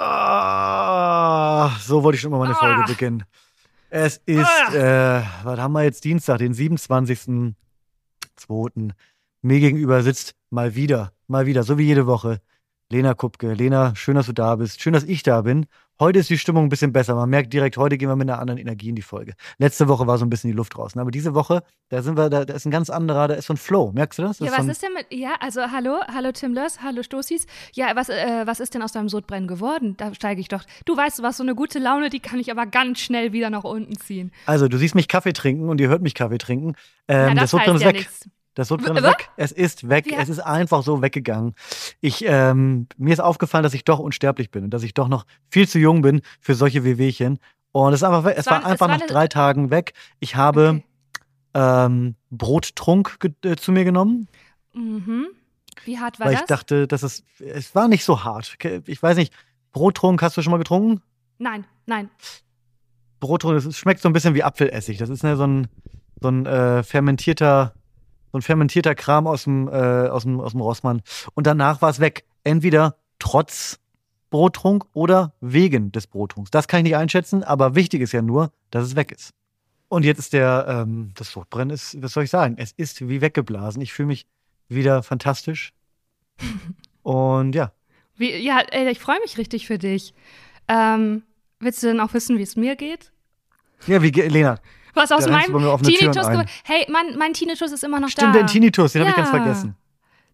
Ah, so wollte ich schon mal meine Folge Ah. beginnen. Es ist, äh, was haben wir jetzt? Dienstag, den 27.02. Mir gegenüber sitzt mal wieder, mal wieder, so wie jede Woche, Lena Kupke. Lena, schön, dass du da bist. Schön, dass ich da bin. Heute ist die Stimmung ein bisschen besser. Man merkt direkt, heute gehen wir mit einer anderen Energie in die Folge. Letzte Woche war so ein bisschen die Luft draußen. Aber diese Woche, da sind wir, da, da ist ein ganz anderer, da ist so ein Flow. Merkst du das? das Ja, so was ist denn mit. Ja, also hallo, hallo Tim Löss, hallo Stoßis. Ja, was, äh, was ist denn aus deinem Sodbrennen geworden? Da steige ich doch. Du weißt, du hast so eine gute Laune, die kann ich aber ganz schnell wieder nach unten ziehen. Also, du siehst mich Kaffee trinken und ihr hört mich Kaffee trinken. Ähm, ja, das das Sodbrennen heißt ist ja weg. nichts. Das Sodbrennen W- ist weg. Es ist weg. Wie- Es ist einfach so weggegangen. Ich, ähm, mir ist aufgefallen, dass ich doch unsterblich bin und dass ich doch noch viel zu jung bin für solche Wehwehchen. Und es, ist einfach es war- war einfach es war nach drei Tagen weg. Ich habe Okay. ähm, Brottrunk äh, zu mir genommen, Mhm. Wie hart war weil das? ich dachte, dass es, es war nicht so hart. Ich weiß nicht, Brottrunk hast du schon mal getrunken? nein, nein. Brottrunk, es schmeckt so ein bisschen wie Apfelessig. Das ist ne, so ein, so ein äh, fermentierter, so ein fermentierter Kram aus dem, äh, aus dem, aus dem Rossmann. Und danach war es weg. Entweder trotz Brottrunk oder wegen des Brottrunks. Das kann ich nicht einschätzen, aber wichtig ist ja nur, dass es weg ist. Und jetzt ist der, ähm, das Sodbrennen ist, was soll ich sagen? Es ist wie weggeblasen. Ich fühle mich wieder fantastisch. Und ja, Wie, ja, ey, ich freue mich richtig für dich. Ähm, willst du denn auch wissen, wie es mir geht? ja, wie, ge- Was aus Da meinem Tinnitus? Hey, mein, mein Tinnitus ist immer noch stimmt, da. den Tinnitus, den habe ich ganz Ja. vergessen.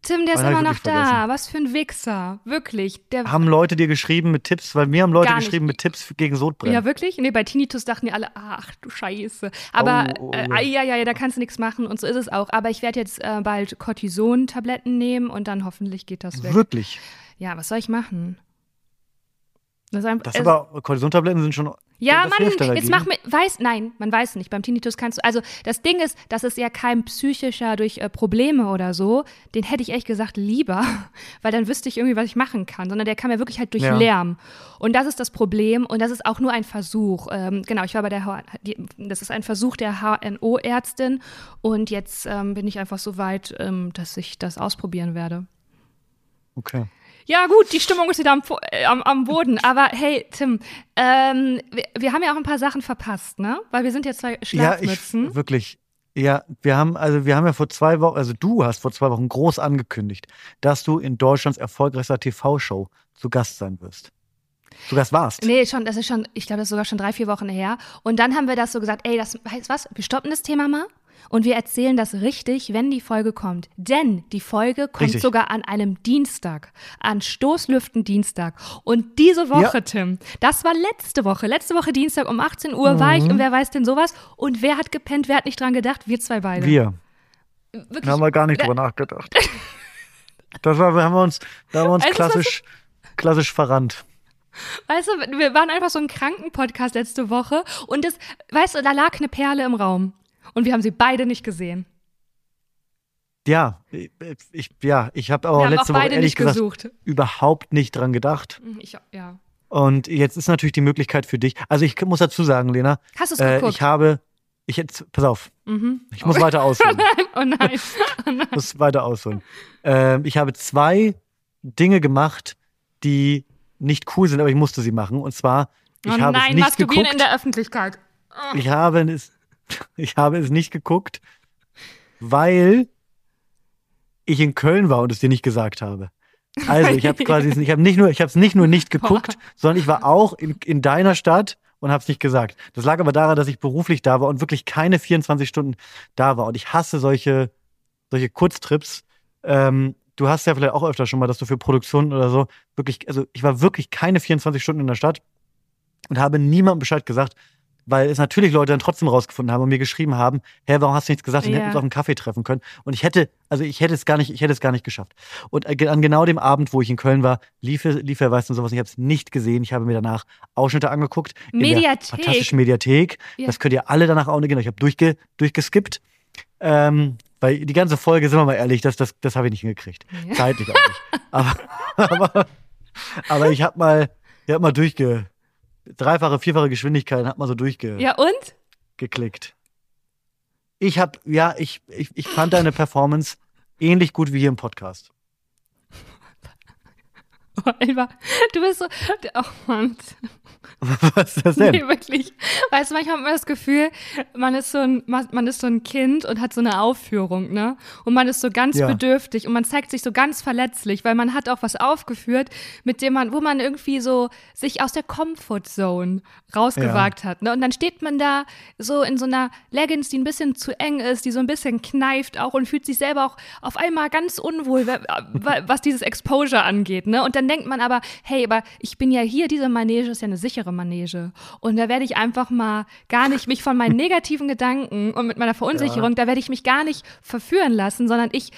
Tim, der ist hab ich immer noch wirklich vergessen. da. Was für ein Wichser. Wirklich. Haben Leute dir geschrieben mit Tipps, weil mir haben Leute geschrieben mit Tipps gegen Sodbrennen. ja, wirklich? Nee, bei Tinnitus dachten die alle, ach du Scheiße. Aber, Oh, oh, äh, ja. ja, ja, ja, da kannst du nichts machen und so ist es auch. Aber ich werde jetzt äh, bald Cortison-Tabletten nehmen und dann hoffentlich geht das weg. Wirklich. Ja, was soll ich machen? Das ist ein, Das es- aber Cortisontabletten sind schon. Ja, das Mann, dagegen. jetzt mach mir, weiß, nein, man weiß nicht. Beim Tinnitus kannst du, also das Ding ist, das ist ja kein psychischer durch äh, Probleme oder so. Den hätte ich echt gesagt lieber, weil dann wüsste ich irgendwie, was ich machen kann. Sondern der kam ja wirklich halt durch Ja. Lärm. Und das ist das Problem und das ist auch nur ein Versuch. Ähm, genau, ich war bei der, H die, das ist ein Versuch der HNO-Ärztin und jetzt ähm, bin ich einfach so weit, ähm, dass ich das ausprobieren werde. Okay. Ja, gut, die Stimmung ist wieder am, äh, am, am Boden. Aber hey, Tim, ähm, wir, wir haben ja auch ein paar Sachen verpasst, ne? Weil wir sind ja zwei Ja, ich Schlafmützen. wirklich. Ja, wir haben, also wir haben ja vor zwei Wochen, also du hast vor zwei Wochen groß angekündigt, dass du in Deutschlands erfolgreichster TV-Show zu Gast sein wirst. Zu Gast warst. nee, schon, das ist schon, ich glaube, das ist sogar schon drei, vier Wochen her. Und dann haben wir das so gesagt, ey, das heißt was? Wir stoppen das Thema mal und wir erzählen das richtig, wenn die Folge kommt. Denn die Folge kommt Richtig. sogar an einem Dienstag, an Stoßlüften-Dienstag. Und diese Woche, Ja. Tim, das war letzte Woche. Letzte Woche Dienstag um 18 Uhr war ich Mhm. und wer weiß denn sowas? Und wer hat gepennt, wer hat nicht dran gedacht? Wir zwei beide. Wir. Wirklich. Da haben wir gar nicht drüber nachgedacht. Das war, da haben wir uns, da haben wir uns du, was klassisch, klassisch verrannt. Weißt du, wir waren einfach so ein Krankenpodcast letzte Woche und das, weißt du, da lag eine Perle im Raum und wir haben sie beide nicht gesehen. Ja, ich, ja, ich habe aber letzte auch Woche ehrlich nicht gesagt gesucht. überhaupt nicht dran gedacht. Ich, ja. Und jetzt ist natürlich die Möglichkeit für dich. Also ich muss dazu sagen, Lena, Hast du es äh, geguckt? ich habe, ich jetzt, pass auf, mhm. ich muss weiter ausholen. Oh nein. Oh nein. Ich muss weiter ausholen. Ähm, ich habe zwei Dinge gemacht, die nicht cool sind, aber ich musste sie machen. Und zwar, ich oh habe es nein, nicht masturbieren geguckt. in der Öffentlichkeit. Ich habe es, ich habe es nicht geguckt, weil ich in Köln war und es dir nicht gesagt habe. Also ich habe quasi, ich habe nicht nur, ich habe es nicht nur nicht geguckt, sondern ich war auch in, in deiner Stadt und habe es nicht gesagt. Das lag aber daran, dass ich beruflich da war und wirklich keine 24 Stunden da war. Und ich hasse solche, solche Kurztrips. Ähm, du hast ja vielleicht auch öfter schon mal, dass du für Produktionen oder so wirklich, also ich war wirklich keine 24 Stunden in der Stadt und habe niemandem Bescheid gesagt, weil es natürlich Leute dann trotzdem rausgefunden haben und mir geschrieben haben, hä, warum hast du nichts gesagt? Dann Ja. hätten wir uns auf einen Kaffee treffen können. Und ich hätte, also ich hätte es gar nicht, ich hätte es gar nicht geschafft. Und äh, an genau dem Abend, wo ich in Köln war, lief, lief er, weißt du, sowas. Ich habe es nicht gesehen. Ich habe mir danach Ausschnitte angeguckt. In der Mediathek. fantastischen Mediathek. Ja. Das könnt ihr alle danach auch nicht gehen. Ich habe durchge, durchgeskippt. Ähm, weil die ganze Folge, sind wir mal ehrlich, das, das, das habe ich nicht hingekriegt. Ja. Zeitlich auch nicht. Aber, aber, aber ich habe mal, ich hab mal durchge, dreifache, vierfache Geschwindigkeit, hab mal so durchgeklickt. Ja, und? Ich habe, ja, ich, ich, ich fand deine Performance ähnlich gut wie hier im Podcast. Alba, du bist so, oh Mann. Was ist das denn? Nee, wirklich. Weißt du, manchmal hat man das Gefühl, man ist so ein, man ist so ein Kind und hat so eine Aufführung, ne? Und man ist so ganz Ja. bedürftig und man zeigt sich so ganz verletzlich, weil man hat auch was aufgeführt, mit dem man, wo man irgendwie so sich aus der Comfortzone rausgewagt hat, ne? Und dann steht man da so in so einer Leggings, die ein bisschen zu eng ist, die so ein bisschen kneift auch und fühlt sich selber auch auf einmal ganz unwohl, wa- wa- was dieses Exposure angeht, ne? Und dann denkt man aber, hey, aber ich bin ja hier, diese Manege ist ja eine sichere Manege. Und da werde ich einfach mal gar nicht mich von meinen negativen Gedanken und mit meiner Verunsicherung, da werde ich mich gar nicht verführen lassen, sondern ich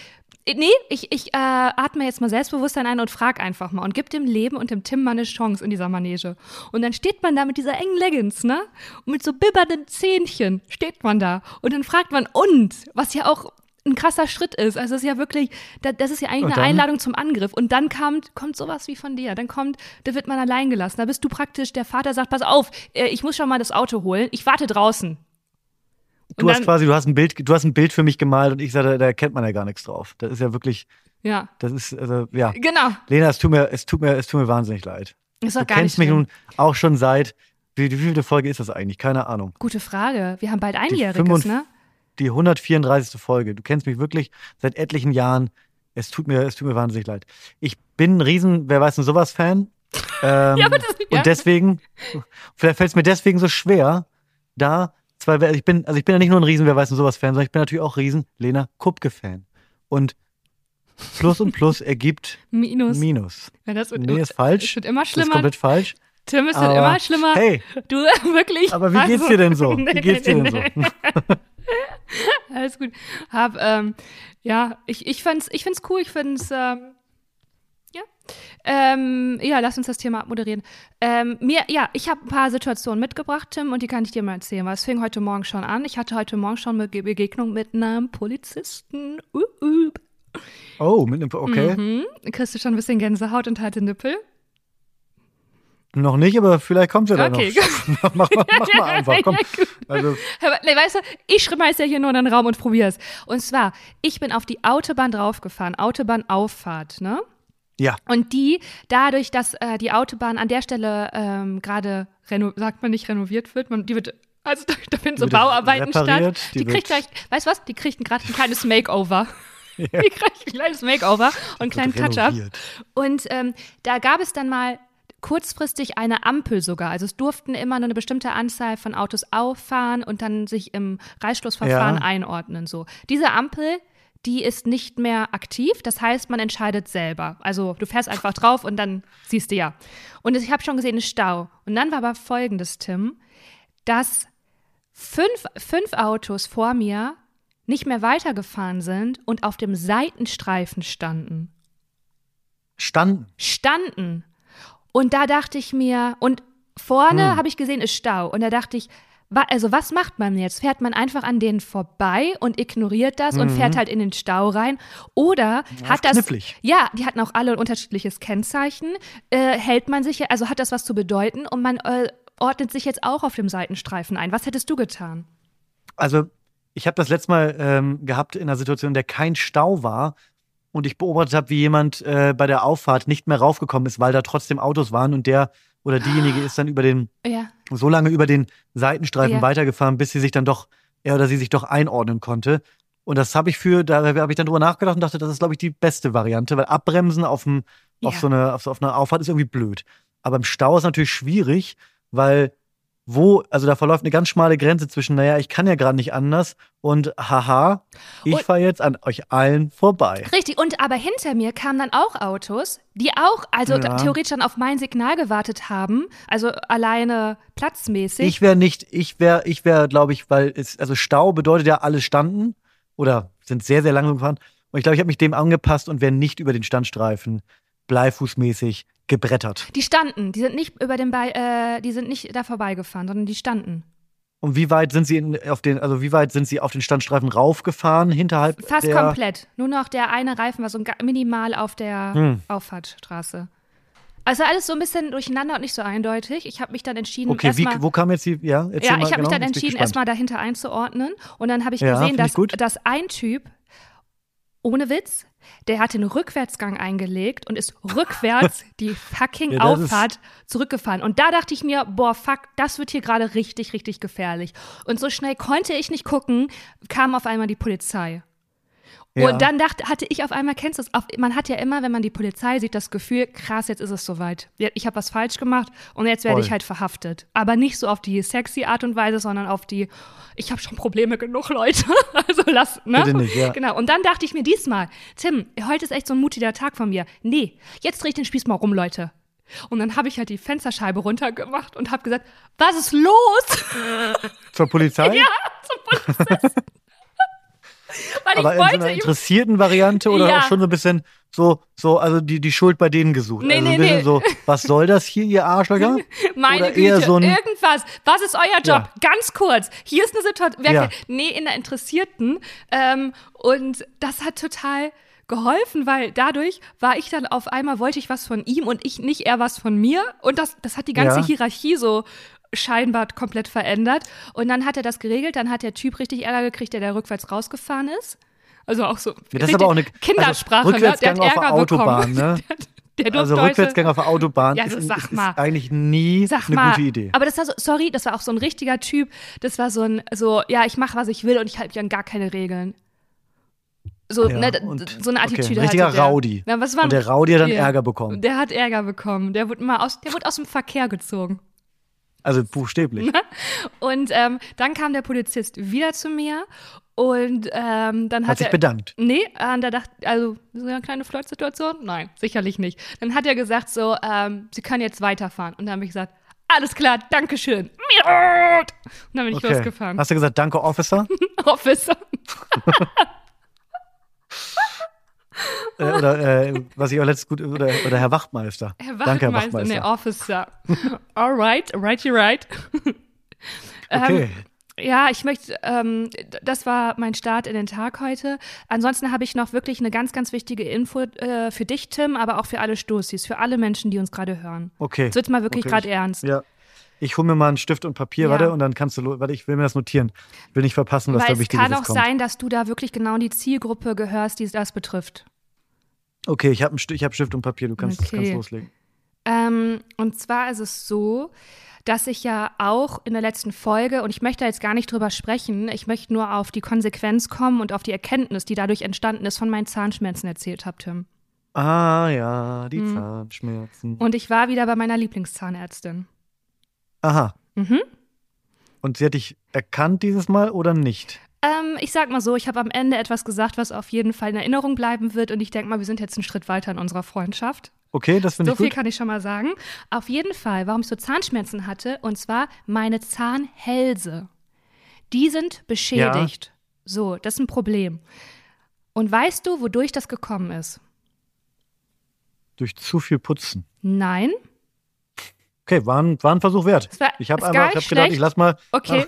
Nee, ich, ich äh, atme jetzt mal Selbstbewusstsein ein und frag einfach mal und gib dem Leben und dem Tim mal eine Chance in dieser Manege. Und dann steht man da mit dieser engen Leggings, ne? Und mit so bibbernden Zähnchen steht man da. Und dann fragt man, und? Was ja auch ein krasser Schritt ist. Also es ist ja wirklich, da- das ist ja eigentlich eine? Einladung zum Angriff. Und dann kommt, kommt sowas wie von dir. Dann kommt, da wird man allein gelassen. Da bist du praktisch, der Vater sagt, pass auf, äh, ich muss schon mal das Auto holen. Ich warte draußen. Du Und hast dann- quasi, du hast ein Bild, du hast ein Bild für mich gemalt und ich sage, da, da kennt man ja gar nichts drauf. Das ist ja wirklich, Ja, das ist, also, ja. genau. Lena, es tut mir, es tut mir, es tut mir wahnsinnig leid. Ist doch Du gar nicht kennst mich schlimm. nun auch schon seit, wie, wie viele Folge ist das eigentlich? Keine Ahnung. Gute Frage. Wir haben bald Einjähriges, 55 ne? Die 134. Folge. Du kennst mich wirklich seit etlichen Jahren. Es tut mir, es tut mir wahnsinnig leid. Ich bin ein riesen, wer weiß denn sowas Fan. Ähm, Ja, aber das- ja. Und deswegen, vielleicht fällt es mir deswegen so schwer, da zwei, ich bin, also ich bin ja nicht nur ein riesen, wer weiß denn sowas Fan, sondern ich bin natürlich auch riesen Lena Kupke Fan. Und Plus und Plus ergibt Minus. Minus. Ja, das wird, Nee, immer- ist falsch. Es wird immer Das ist schlimmer. komplett falsch. Tim, es wird immer schlimmer. Hey, Du, wirklich. aber wie geht's Also- dir denn so? Wie geht's dir nee, denn so? Alles gut. Hab, ähm, ja, ich, ich fand's, ich find's cool, ich find's, ähm, ja. Ähm, ja, lass uns das Thema abmoderieren. Ähm, mir, ja, ich habe ein paar Situationen mitgebracht, Tim, und die kann ich dir mal erzählen, weil es fing heute Morgen schon an. Ich hatte heute Morgen schon eine Ge- Begegnung mit einem Polizisten. Uh, uh. Oh, mit einem, okay. Mhm. Kriegst du schon ein bisschen Gänsehaut und halte Nippel? Noch nicht, aber vielleicht kommt ja dann Okay, noch. mach, mach, mach mal einfach, komm. Ja. Also, Aber, nee, weißt du, ich schmeiß ja hier nur in den Raum und probier's. Und zwar, ich bin auf die Autobahn draufgefahren, Autobahnauffahrt, ne? ja, Und die, dadurch, dass äh, die Autobahn an der Stelle ähm, gerade, sagt man nicht, renoviert wird, man, die wird, also da, da finden so Bauarbeiten statt. Die, die kriegt gleich, weißt du was, die kriegt gerade ein kleines Makeover. Die kriegt ein kleines Makeover und einen kleinen Touch-up. Und ähm, da gab es dann mal kurzfristig eine Ampel sogar. Also es durften immer nur eine bestimmte Anzahl von Autos auffahren und dann sich im Reißschlussverfahren Ja. einordnen. So. Diese Ampel, die ist nicht mehr aktiv. Das heißt, man entscheidet selber. Also du fährst einfach drauf und dann siehst du ja. Und ich habe schon gesehen, ein Stau. Und dann war aber folgendes, Tim, dass fünf, fünf Autos vor mir nicht mehr weitergefahren sind und auf dem Seitenstreifen standen Standen. standen. Und da dachte ich mir, und vorne Hm. habe ich gesehen, ist Stau. Und da dachte ich, also was macht man jetzt? Fährt man einfach an denen vorbei und ignoriert das und fährt halt in den Stau rein? Oder hat das. Mhm. knifflig. Ja, die hatten auch alle ein unterschiedliches Kennzeichen. Äh, hält man sich, also hat das was zu bedeuten und man äh, ordnet sich jetzt auch auf dem Seitenstreifen ein. Was hättest du getan? Also, ich habe das letzte Mal ähm, gehabt in einer Situation, in der kein Stau war und ich beobachtet habe, wie jemand äh, bei der Auffahrt nicht mehr raufgekommen ist, weil da trotzdem Autos waren und der oder diejenige ist dann über den, Ja. so lange über den Seitenstreifen Ja. weitergefahren, bis sie sich dann doch, er oder sie sich doch einordnen konnte. Und das habe ich für, da habe ich dann drüber nachgedacht und dachte, das ist, glaube ich, die beste Variante, weil abbremsen auf, dem, auf, Ja. so eine, auf, so, auf einer Auffahrt ist irgendwie blöd. Aber im Stau ist natürlich schwierig, weil wo, also da verläuft eine ganz schmale Grenze zwischen, naja, ich kann ja gerade nicht anders und haha, ich fahre jetzt an euch allen vorbei. Richtig, und aber hinter mir kamen dann auch Autos, die auch, also Ja. theoretisch dann auf mein Signal gewartet haben, also alleine platzmäßig. Ich wäre nicht, ich wäre, ich wäre, glaube ich, weil es, also Stau bedeutet ja, alle standen oder sind sehr, sehr langsam gefahren. Und ich glaube, ich habe mich dem angepasst und wäre nicht über den Standstreifen bleifußmäßig gebrettert. die standen, die sind nicht über den Be äh, die sind nicht da vorbeigefahren, sondern die standen. Und wie weit sind sie in, auf den, also wie weit sind sie auf den Standstreifen raufgefahren, hinterhalb Fast der, komplett. Nur noch der eine Reifen war so minimal auf der Hm. Auffahrtstraße. Also alles so ein bisschen durcheinander und nicht so eindeutig. Ich habe mich dann entschieden, Okay, wie, erstmal wo kam jetzt die, ja, Ja, mal ich habe genau, mich dann ich entschieden, erstmal dahinter einzuordnen. Und dann habe ich Ja, gesehen, ich dass, gut. dass ein Typ, ohne Witz, Der hat den Rückwärtsgang eingelegt und ist rückwärts die fucking Ja, Auffahrt zurückgefahren. Und da dachte ich mir, boah, fuck, das wird hier gerade richtig, richtig gefährlich. Und so schnell konnte ich nicht gucken, kam auf einmal die Polizei. Ja. Und dann dachte, hatte ich auf einmal, kennst du es, auf, man hat ja immer, wenn man die Polizei sieht, das Gefühl, krass, jetzt ist es soweit. Ich habe was falsch gemacht und jetzt werde ich halt verhaftet. Aber nicht so auf die sexy Art und Weise, sondern auf die, ich habe schon Probleme genug, Leute. Also lass, ne? Bitte nicht, ja. Genau. Und dann dachte ich mir diesmal, Tim, heute ist echt so ein mutiger Tag von mir. Nee, jetzt dreh ich den Spieß mal rum, Leute. Und dann habe ich halt die Fensterscheibe runtergemacht und habe gesagt, was ist los? Zur Polizei? ja, zum Polizisten. Weil Aber ich in so wollte einer interessierten Variante oder Ja. auch schon so ein bisschen so, so, also die, die Schuld bei denen gesucht. Nee, also nee, ein bisschen nee. so, was soll das hier, ihr Arschlöcher? Meine Oder eher Güte, so irgendwas. Was ist euer Job? Ja. Ganz kurz. Hier ist eine Situation. Ja. Nee, in der Interessierten. Ähm, und das hat total geholfen, weil dadurch war ich dann auf einmal, wollte ich was von ihm und ich nicht er was von mir. Und das, das hat die ganze Ja. Hierarchie so scheinbar komplett verändert. Und dann hat er das geregelt, dann hat der Typ richtig Ärger gekriegt, der da rückwärts rausgefahren ist. Also auch so. Ja, das ist aber auch eine Kindersprache, also ne? Der Rückwärtsgang hat auf der Ärger Autobahn, bekommen. ne? Der, der Also Rückwärtsgang auf der Autobahn Ja, ist, also ist, ist mal. eigentlich nie Sag eine mal, gute Idee. aber das war so, sorry, das war auch so ein richtiger Typ. Das war so ein, so, ja, ich mache, was ich will und ich halte mich an gar keine Regeln. So, Ja, ne, und- so eine okay, Attitüde ein richtiger der. Rowdy. Ja, was war Und der Rowdy hat dann. Ärger bekommen. Der hat Ärger bekommen. Der wurde mal aus, der wurde aus dem Verkehr gezogen. Also buchstäblich. Und ähm, dann kam der Polizist wieder zu mir und ähm, dann hat, Hat sich er bedankt. Nee, äh, da dachte also so eine kleine Flirtsituation? Nein, sicherlich nicht. Dann hat er gesagt so, ähm, Sie können jetzt weiterfahren. Und dann habe ich gesagt, alles klar, Dankeschön. Und dann bin ich Okay. losgefahren. Hast du gesagt, danke, Officer? Officer. äh, oder äh, was ich auch letztes gut, oder, oder Herr Wachtmeister. Herr Danke, Herr Wachtmeister, nee, Wachtmeister. Officer. Alright, righty right. Okay. Ähm, ja, ich möchte, ähm, das war mein Start in den Tag heute. Ansonsten habe ich noch wirklich eine ganz, ganz wichtige Info äh, für dich, Tim, aber auch für alle Stoßis, für alle Menschen, die uns gerade hören. okay. Jetzt wird's mal wirklich Okay, gerade ernst. Ja. Ich hole mir mal einen Stift und Papier, Ja. warte, und dann kannst du, warte, ich will mir das notieren. Ich will nicht verpassen, was Weil da es Wichtiges kann auch kommt. sein, dass du da wirklich genau in die Zielgruppe gehörst, die das betrifft. Okay, ich habe hab Stift und Papier, du kannst, Okay. kannst loslegen. Ähm, und zwar ist es so, dass ich ja auch in der letzten Folge, und ich möchte da jetzt gar nicht drüber sprechen, ich möchte nur auf die Konsequenz kommen und auf die Erkenntnis, die dadurch entstanden ist, von meinen Zahnschmerzen erzählt habe, Tim. Ah ja, die Mhm. Zahnschmerzen. Und ich war wieder bei meiner Lieblingszahnärztin. Aha. Mhm. Und sie hat dich erkannt dieses Mal oder nicht? Ähm, ich sag mal so, ich habe am Ende etwas gesagt, was auf jeden Fall in Erinnerung bleiben wird. Und ich denke mal, wir sind jetzt einen Schritt weiter in unserer Freundschaft. Okay, das finde So ich viel gut. kann ich schon mal sagen. Auf jeden Fall, warum ich so Zahnschmerzen hatte, und zwar meine Zahnhälse. Die sind beschädigt. So, das ist ein Problem. Und weißt du, wodurch das gekommen ist? Durch zu viel Putzen. Nein? Okay, war ein, war ein Versuch wert. War- Ich habe ich nicht gedacht, ich lass mal. Okay.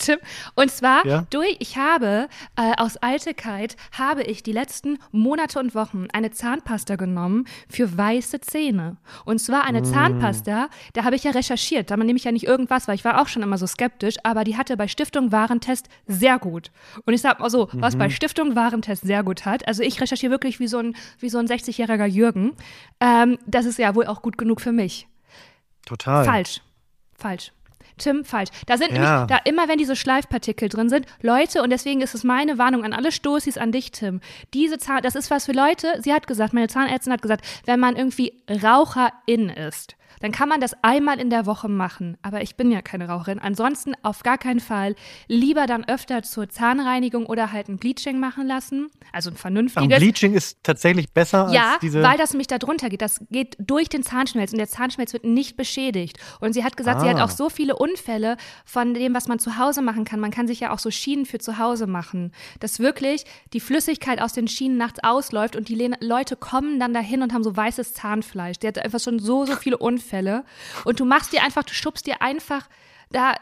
Tim. Und zwar Ja? durch, ich habe äh, aus Eitelkeit habe ich die letzten Monate und Wochen eine Zahnpasta genommen für weiße Zähne. Und zwar Mm. eine Zahnpasta, da habe ich ja recherchiert. Da nehme ich ja nicht irgendwas, weil ich war auch schon immer so skeptisch, aber die hatte bei Stiftung Warentest sehr gut. Und ich sag mal so, was Mhm. bei Stiftung Warentest sehr gut hat, also ich recherchiere wirklich wie so ein, wie so ein 60-jähriger Jürgen, ähm, das ist ja wohl auch gut genug für mich. Total. Falsch. Falsch. Tim, falsch. Da sind Ja. nämlich, da immer wenn diese Schleifpartikel drin sind, Leute, und deswegen ist es meine Warnung an alle Stoßis, an dich, Tim. Diese Zahn, das ist was für Leute, sie hat gesagt, meine Zahnärztin hat gesagt, wenn man irgendwie Raucherin ist, dann kann man das einmal in der Woche machen. Aber ich bin ja keine Raucherin. Ansonsten auf gar keinen Fall. Lieber dann öfter zur Zahnreinigung oder halt ein Bleaching machen lassen. Also ein vernünftiges. Bleaching ist tatsächlich besser Ja, als diese. weil das nämlich da drunter geht. Das geht durch den Zahnschmelz und der Zahnschmelz wird nicht beschädigt. Und sie hat gesagt, sie hat Ah. auch so viele Unfälle von dem, was man zu Hause machen kann. Man kann sich ja auch so Schienen für zu Hause machen, dass wirklich die Flüssigkeit aus den Schienen nachts ausläuft und die Le Leute kommen dann dahin und haben so weißes Zahnfleisch. Der hat einfach schon so, so viele Unfälle. Und du machst dir einfach, du schubst dir einfach da.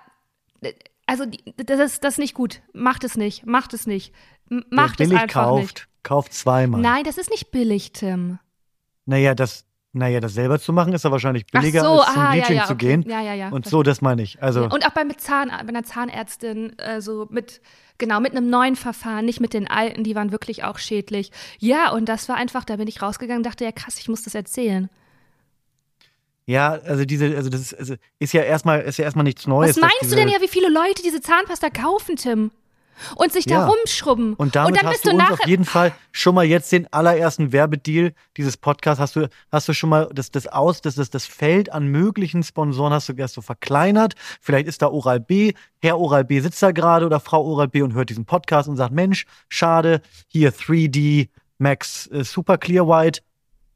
Also, das, ist, das ist nicht gut. Macht es nicht. Macht es nicht. Macht Wer es billig einfach kauft, nicht. kauft zweimal. Nein, das ist nicht billig, Tim. Naja, das Naja, das selber zu machen ist ja wahrscheinlich billiger, so, als zum ah, ja, Bleaching ja, zu okay. gehen. Ja, ja, ja. Und so, das meine ich. Also, Und auch bei, mit Zahn, bei einer Zahnärztin, äh, so mit, genau, mit einem neuen Verfahren, nicht mit den alten, die waren wirklich auch schädlich. Ja, und das war einfach, da bin ich rausgegangen, dachte, ja krass, ich muss das erzählen. Ja, also diese, also das ist, also ist ja erstmal, ist ja erstmal nichts Neues. Was meinst du denn ja, wie viele Leute diese Zahnpasta kaufen, Tim? Und sich da Ja. rumschrubben. Und damit dann hast bist du du uns auf jeden Fall schon mal jetzt den allerersten Werbedeal dieses Podcasts hast du hast du schon mal das das aus das das das Feld an möglichen Sponsoren hast du erst so verkleinert. Vielleicht ist da Oral B, Herr Oral B sitzt da gerade oder Frau Oral B und hört diesen Podcast und sagt Mensch, schade, hier 3D Max äh, Super Clear White,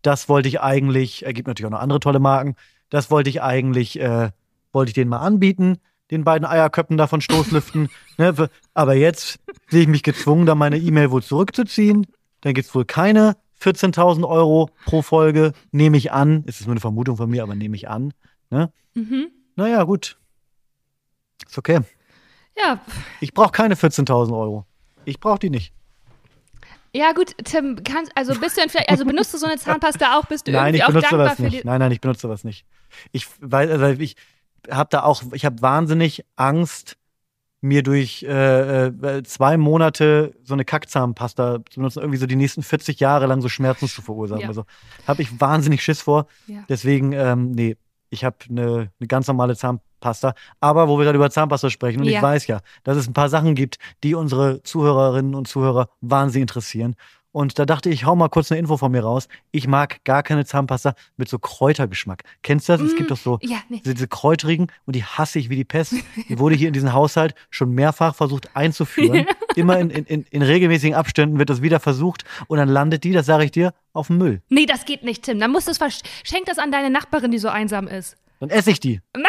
das wollte ich eigentlich, er gibt natürlich auch noch andere tolle Marken, das wollte ich eigentlich äh, wollte ich denen mal anbieten. Den beiden Eierköppen da von Stoßlüften. ne, aber jetzt sehe ich mich gezwungen, da meine E-Mail wohl zurückzuziehen. Dann gibt's wohl keine 14.000 Euro pro Folge, nehme ich an. Es ist nur eine Vermutung von mir, aber nehme ich an. Ne? Mhm. Naja, gut. Ist okay. Ja, Ich brauche keine 14.000 Euro. Ich brauche die nicht. Ja gut, Tim, kannst, also bist du vielleicht, also benutzt du so eine Zahnpasta auch, bist du Nein, irgendwie ich auch benutze dankbar sowas für nicht. Nein, nein, ich benutze sowas nicht. Ich weiß, also ich habe da auch, ich habe wahnsinnig Angst, mir durch äh, äh, zwei Monate so eine Kackzahnpasta zu benutzen, irgendwie so die nächsten 40 Jahre lang so Schmerzen zu verursachen. Ja. Also habe ich wahnsinnig Schiss vor. Ja. Deswegen, ähm, nee, ich habe eine, eine ganz normale Zahnpasta. Aber wo wir gerade über Zahnpasta sprechen, und Ja. ich weiß ja, dass es ein paar Sachen gibt, die unsere Zuhörerinnen und Zuhörer wahnsinnig interessieren. Und da dachte ich, hau mal kurz eine Info von mir raus. Ich mag gar keine Zahnpasta mit so Kräutergeschmack. Kennst du das? Es Mm, gibt doch so Ja, nee. diese, diese kräutrigen und die hasse ich wie die Pest. Die wurde hier in diesen Haushalt schon mehrfach versucht einzuführen. Immer in, in, in, in regelmäßigen Abständen wird das wieder versucht und dann landet die, das sage ich dir, auf dem Müll. Nee, das geht nicht, Tim. Dann musst du es versch- Schenk das an deine Nachbarin, die so einsam ist. Dann esse ich die.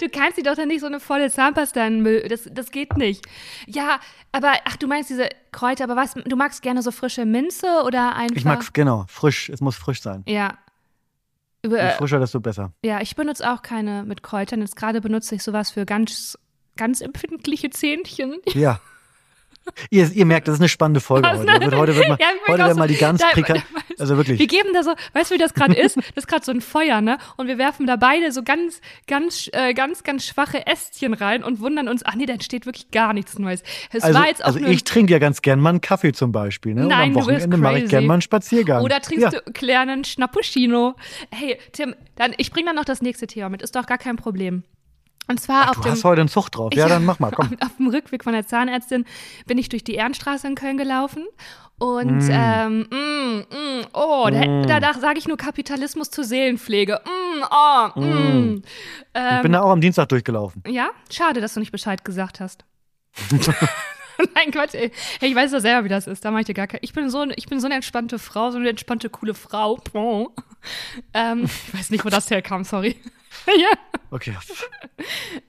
Du kannst dir doch dann nicht so eine volle Zahnpasta in den Müll. Das, das geht nicht. Ja, aber ach, du meinst diese Kräuter, aber was? Du magst gerne so frische Minze oder einfach. Ich mag's genau, frisch. Es muss frisch sein. Ja. Je Über, frischer, desto besser. ja, ich benutze auch keine mit Kräutern. Jetzt gerade benutze ich sowas für ganz, ganz empfindliche Zähnchen. Ja. Ihr, ihr merkt, das ist eine spannende Folge heute. Wird, heute wird, mal, Ja, heute wird so, mal die ganz prikant. Also wirklich. Wir geben da so, weißt du, wie das gerade ist? Das ist gerade so ein Feuer, ne? Und wir werfen da beide so ganz, ganz, äh, ganz, ganz schwache Ästchen rein und wundern uns, ach nee, da entsteht wirklich gar nichts Neues. Es Also, war jetzt auch also ich trinke ja ganz gern mal einen Kaffee zum Beispiel. Ne? Nein, und du am Wochenende mache ich gern mal einen Spaziergang. Oder trinkst ja. du kleinen Schnappuccino? Hey, Tim, dann, ich bringe dann noch das nächste Thema mit. Ist doch gar kein Problem. Und zwar Ach, auf du dem hast heute einen Zug drauf. Ja, Ich- dann mach mal, komm. Auf, dem Rückweg von der Zahnärztin bin ich durch die Ehrenstraße in Köln gelaufen. Und Mm. ähm, mm, mm, oh, da, da sage ich nur Kapitalismus zur Seelenpflege. Mm, oh, mm. Ich Ähm, bin da auch am Dienstag durchgelaufen. ja, schade, dass du nicht Bescheid gesagt hast. Nein, Quatsch, ey. Hey, ich weiß doch selber, wie das ist. Da mache ich dir gar kein. Ich bin so, ich bin so eine entspannte Frau, so eine entspannte, coole Frau. Ähm, ich weiß nicht, wo das herkam, sorry. ja. Okay.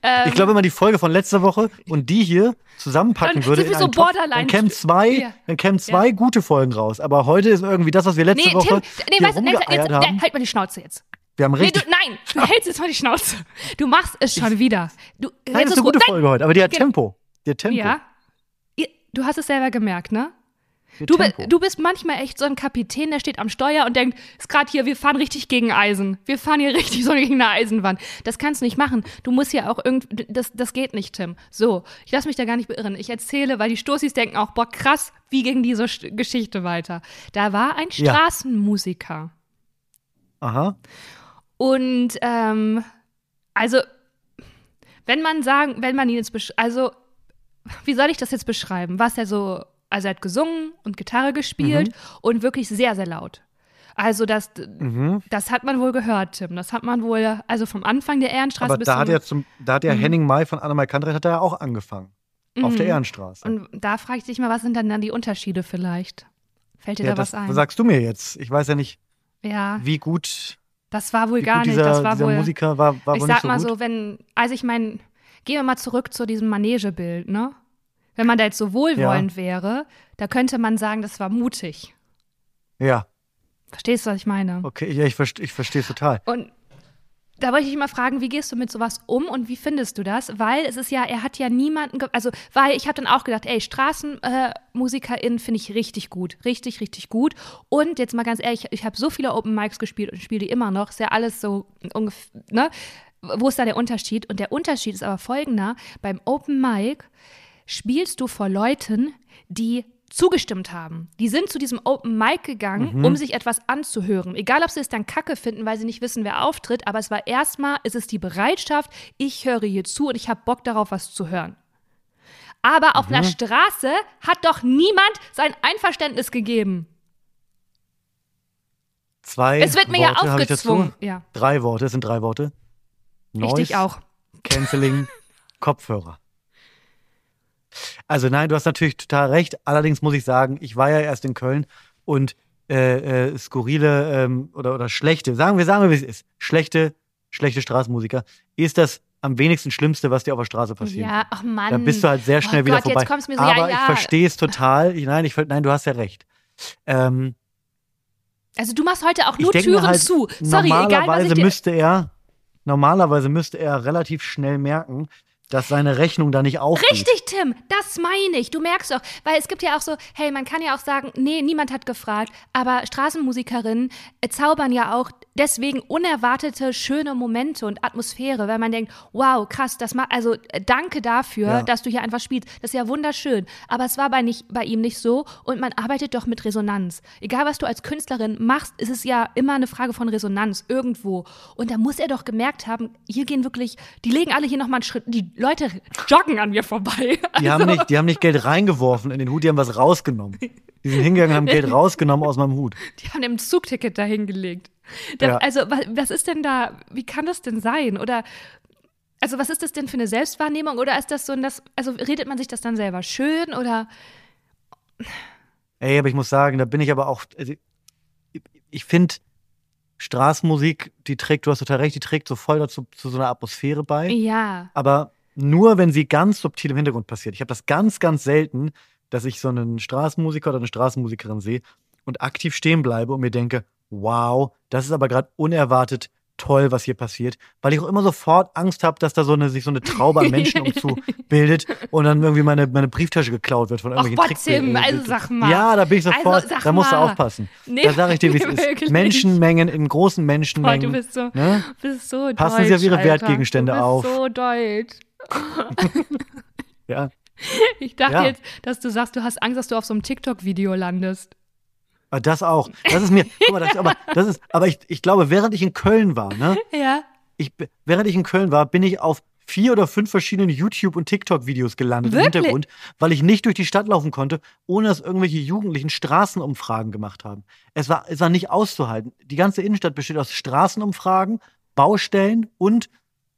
Ähm, Ich glaube, wenn man die Folge von letzter Woche und die hier zusammenpacken würde, in so Topf, dann kämen zwei, Ja. dann kämen zwei gute Folgen raus. Aber heute ist irgendwie das, was wir letzte Nee, Woche Tim, nee, hier weißt rumgeeiert jetzt, haben. halt mal die Schnauze jetzt. Wir haben Nee, richtig. du, nein, du hältst jetzt mal die Schnauze. Du machst es schon wieder. Du, nein, das ist eine gute gut. Folge heute, aber die hat Genau. Tempo. Die hat Tempo. Ja. Du hast es selber gemerkt, ne? Du, du bist manchmal echt so ein Kapitän, der steht am Steuer und denkt, ist gerade hier, wir fahren richtig gegen Eisen. Wir fahren hier richtig so gegen eine Eisenwand. Das kannst du nicht machen. Du musst ja auch irgendwie, das, das geht nicht, Tim. So, ich lass mich da gar nicht beirren. Ich erzähle, weil die Stoßis denken auch, boah, krass, wie ging diese Sch- Geschichte weiter? Da war ein Ja. Straßenmusiker. Aha. Und ähm, also, wenn man sagen, wenn man ihn jetzt, also, wie soll ich das jetzt beschreiben? Was er so, also er hat gesungen und Gitarre gespielt und wirklich sehr, sehr laut. Also das, Mhm. das hat man wohl gehört, Tim. Das hat man wohl, also vom Anfang der Ehrenstraße Aber bis da hat zum, ja zum, da hat ja Henning May von Annemai Kandreit hat er ja auch angefangen. Auf der Ehrenstraße. Mhm. Und da frage ich dich mal, was sind dann, dann die Unterschiede vielleicht? Fällt dir ja, da was ein? sagst du mir jetzt. Ich weiß ja nicht, ja, wie gut, das war wohl gar gut nicht. dieser, Das war dieser wohl. Musiker war, war ich wohl sag so mal gut. so, wenn, also ich meine, gehen wir mal zurück zu diesem Manegebild, ne? Wenn man da jetzt so wohlwollend wäre, da könnte man sagen, das war mutig. Ja, Verstehst du, was ich meine? okay, ja, ich, verste- ich verstehe es total. Und da wollte ich dich mal fragen, wie gehst du mit sowas um und wie findest du das? Weil es ist ja, er hat ja niemanden, also, weil ich habe dann auch gedacht, ey, StraßenmusikerInnen äh, finde ich richtig gut, richtig, richtig gut. Und jetzt mal ganz ehrlich, ich habe so viele Open Mics gespielt und spiele die immer noch, ist ja alles so ungefähr, ne? Wo ist da der Unterschied? Und der Unterschied ist aber folgender: Beim Open Mic spielst du vor Leuten, die zugestimmt haben. Die sind zu diesem Open Mic gegangen, mhm. um sich etwas anzuhören. Egal, ob sie es dann kacke finden, weil sie nicht wissen, wer auftritt, aber es war erstmal, es ist die Bereitschaft, ich höre hier zu und ich habe Bock darauf, was zu hören. Aber auf mhm. einer Straße hat doch niemand sein Einverständnis gegeben. Zwei. Es wird mir Worte, ja aufgezwungen. Ja. Drei Worte, es sind drei Worte. Richtig auch. Canceling, Kopfhörer. Also nein, du hast natürlich total recht. Allerdings muss ich sagen, ich war ja erst in Köln und äh, äh, skurrile ähm, oder, oder schlechte, sagen wir, sagen wir, wie es ist, schlechte, schlechte Straßenmusiker, ist das am wenigsten Schlimmste, was dir auf der Straße passiert. Ja, ach Mann. Da bist du halt sehr schnell oh wieder Gott, vorbei. Jetzt kommst du mir so, Aber ja, ja. ich verstehe es total. Ich, nein, ich, nein, du hast ja recht. Ähm, also du machst heute auch nur Türen halt, zu. Sorry, normalerweise egal was ich dir müsste er, normalerweise müsste er relativ schnell merken, dass seine Rechnung da nicht aufgeht. Richtig, Tim, das meine ich. Du merkst doch, weil es gibt ja auch so, hey, man kann ja auch sagen, nee, niemand hat gefragt, aber Straßenmusikerinnen äh, zaubern ja auch deswegen unerwartete schöne Momente und Atmosphäre, weil man denkt, wow, krass, das macht, also äh, danke dafür, Ja. dass du hier einfach spielst. Das ist ja wunderschön. Aber es war bei, nicht, bei ihm nicht so und man arbeitet doch mit Resonanz. Egal, was du als Künstlerin machst, ist es ja immer eine Frage von Resonanz irgendwo. Und da muss er doch gemerkt haben, hier gehen wirklich, die legen alle hier nochmal einen Schritt, die Leute joggen an mir vorbei. Die haben, nicht, die haben nicht Geld reingeworfen in den Hut, die haben was rausgenommen. Die sind hingegangen haben Geld rausgenommen aus meinem Hut. Die haben ein Zugticket dahingelegt. Da, Ja. Also, wa- was ist denn da, wie kann das denn sein? Oder, also, was ist das denn für eine Selbstwahrnehmung? Oder ist das so, ein, das, also redet man sich das dann selber schön? Oder, Ey, aber ich muss sagen, da bin ich aber auch. Also, ich- ich finde, Straßenmusik, die trägt, du hast total recht, die trägt so voll dazu zu so einer Atmosphäre bei. ja. aber nur wenn sie ganz subtil im Hintergrund passiert. Ich habe das ganz, ganz selten, dass ich so einen Straßenmusiker oder eine Straßenmusikerin sehe und aktiv stehen bleibe und mir denke, wow, das ist aber gerade unerwartet toll, was hier passiert, weil ich auch immer sofort Angst habe, dass da so eine, sich so eine Traube an Menschen umzubildet und dann irgendwie meine, meine Brieftasche geklaut wird von Ach irgendwelchen Gott, Tim, also sag mal. Ja, da bin ich sofort, Also, da musst du aufpassen. Nee, da sage ich dir, wie es ist. Menschenmengen in großen Boah, Menschenmengen. du bist so, ne? bist so Passen deutsch, Sie auf Ihre Alter. Wertgegenstände du bist auf. so deutsch. Ja. Ich dachte Ja. jetzt, dass du sagst, du hast Angst, dass du auf so einem TikTok-Video landest. Ah, Das auch. Das ist mir, guck mal, das, aber, das ist, aber ich, ich glaube, während ich in Köln war, ne, Ja. ich, während ich in Köln war, bin ich auf vier oder fünf verschiedenen YouTube- und TikTok-Videos gelandet Wirklich? im Hintergrund, weil ich nicht durch die Stadt laufen konnte, ohne dass irgendwelche Jugendlichen Straßenumfragen gemacht haben. Es war, es war nicht auszuhalten. Die ganze Innenstadt besteht aus Straßenumfragen, Baustellen und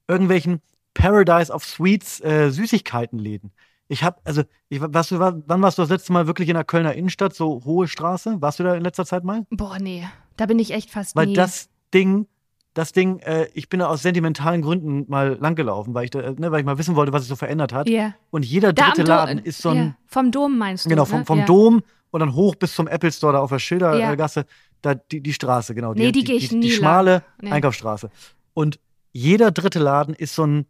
irgendwelchen Paradise of Sweets äh, Süßigkeitenläden. Ich habe, also, ich, warst du, wann warst du das letzte Mal wirklich in der Kölner Innenstadt, so hohe Straße? Warst du da in letzter Zeit mal? Boah, nee. Da bin ich echt fast Weil nie. das Ding, das Ding, äh, ich bin da aus sentimentalen Gründen mal langgelaufen, weil ich, da, äh, ne, weil ich mal wissen wollte, was sich so verändert hat. Ja. Und jeder Da dritte Laden ist so ein, ja. Vom Dom meinst du? genau, vom, ne? vom ja. Dom und dann hoch bis zum Apple Store da auf der. Schildergasse, da die, die Straße, genau. Nee, die geh ich die, nie die schmale Nee. Einkaufsstraße. Und jeder dritte Laden ist so ein,